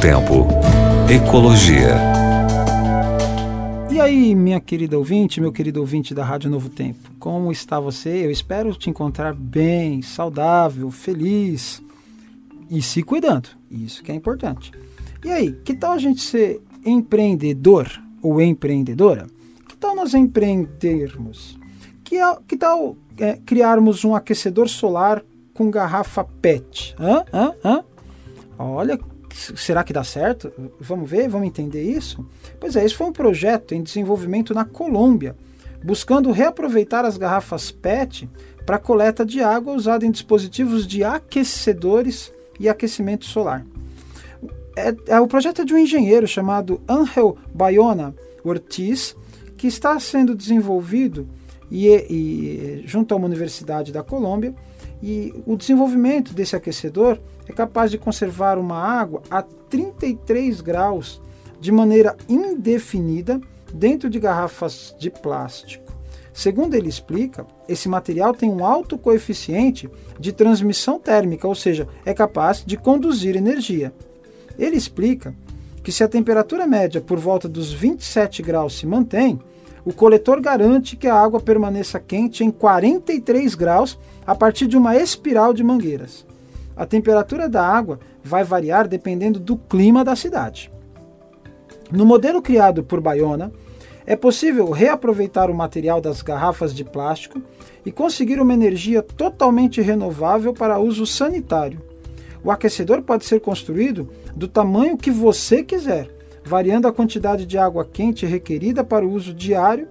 Tempo. Ecologia. E aí, minha querida ouvinte, meu querido ouvinte da Rádio Novo Tempo, como está você? Eu espero te encontrar bem, saudável, feliz e se cuidando. Isso que é importante. E aí, que tal a gente ser empreendedor ou empreendedora? Que tal nós empreendermos? Que, que tal é, criarmos um aquecedor solar com garrafa PET? Hã? Hã? Hã? Olha, será que dá certo? Vamos ver, vamos entender isso? Pois é, esse foi um projeto em desenvolvimento na Colômbia, buscando reaproveitar as garrafas PET para coleta de água usada em dispositivos de aquecedores e aquecimento solar. É, é, o projeto é de um engenheiro chamado Angel Bayona Ortiz, que está sendo desenvolvido e, e, junto a uma universidade da Colômbia. E o desenvolvimento desse aquecedor é capaz de conservar uma água a 33 graus de maneira indefinida dentro de garrafas de plástico. Segundo ele explica, esse material tem um alto coeficiente de transmissão térmica, ou seja, é capaz de conduzir energia. Ele explica que se a temperatura média por volta dos 27 graus se mantém, o coletor garante que a água permaneça quente em 43 graus a partir de uma espiral de mangueiras. A temperatura da água vai variar dependendo do clima da cidade. No modelo criado por Bayona, é possível reaproveitar o material das garrafas de plástico e conseguir uma energia totalmente renovável para uso sanitário. O aquecedor pode ser construído do tamanho que você quiser variando a quantidade de água quente requerida para o uso diário,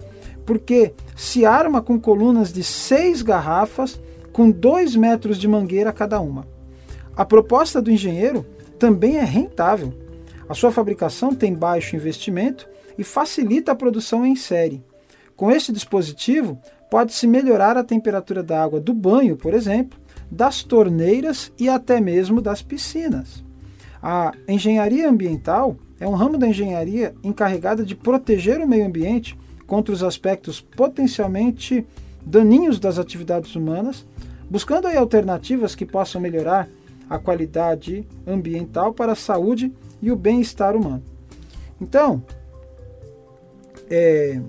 porque se arma com colunas de seis garrafas com dois metros de mangueira cada uma. A proposta do engenheiro também é rentável. A sua fabricação tem baixo investimento e facilita a produção em série. Com este dispositivo, pode-se melhorar a temperatura da água do banho, por exemplo, das torneiras e até mesmo das piscinas. A engenharia ambiental é um ramo da engenharia encarregada de proteger o meio ambiente contra os aspectos potencialmente daninhos das atividades humanas, buscando aí alternativas que possam melhorar a qualidade ambiental para a saúde e o bem-estar humano. Então, é,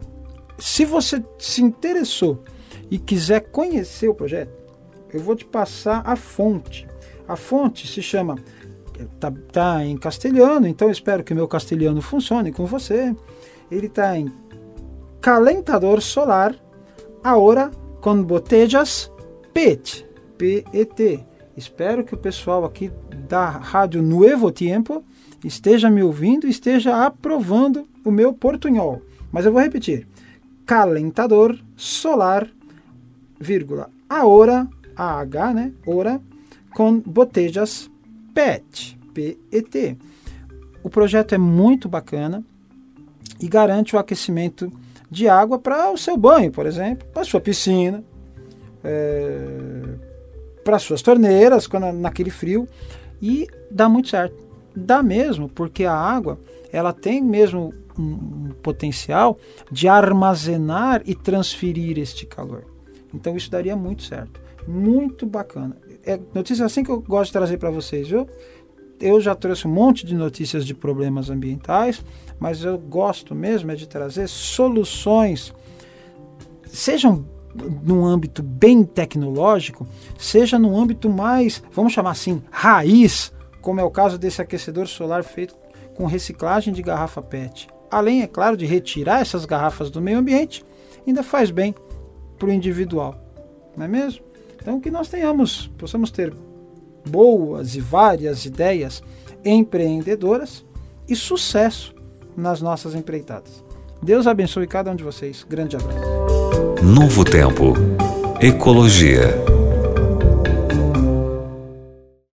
se você se interessou e quiser conhecer o projeto, eu vou te passar a fonte. A fonte se chama tá, tá em castelhano, então espero que meu castelhano funcione com você. Ele está em calentador solar, agora com botellas PET, PET. Espero que o pessoal aqui da Rádio Nuevo Tempo esteja me ouvindo esteja aprovando o meu portunhol. Mas eu vou repetir: calentador solar, vírgula, agora, AH, né? Ora, com botellas PET, PET. O projeto é muito bacana e garante o aquecimento de água para o seu banho, por exemplo, para sua piscina, é, para as suas torneiras, quando, naquele frio, e dá muito certo. Dá mesmo, porque a água ela tem mesmo um potencial de armazenar e transferir este calor. Então isso daria muito certo. Muito bacana é notícia assim que eu gosto de trazer para vocês, viu? Eu já trouxe um monte de notícias de problemas ambientais, mas eu gosto mesmo é de trazer soluções, sejam num âmbito bem tecnológico, seja num âmbito mais, vamos chamar assim, raiz, como é o caso desse aquecedor solar feito com reciclagem de garrafa PET. Além, é claro, de retirar essas garrafas do meio ambiente, ainda faz bem para o individual, não é mesmo? Então, que nós tenhamos, possamos ter boas e várias ideias empreendedoras e sucesso nas nossas empreitadas. Deus abençoe cada um de vocês. Grande abraço. Novo Tempo. Ecologia.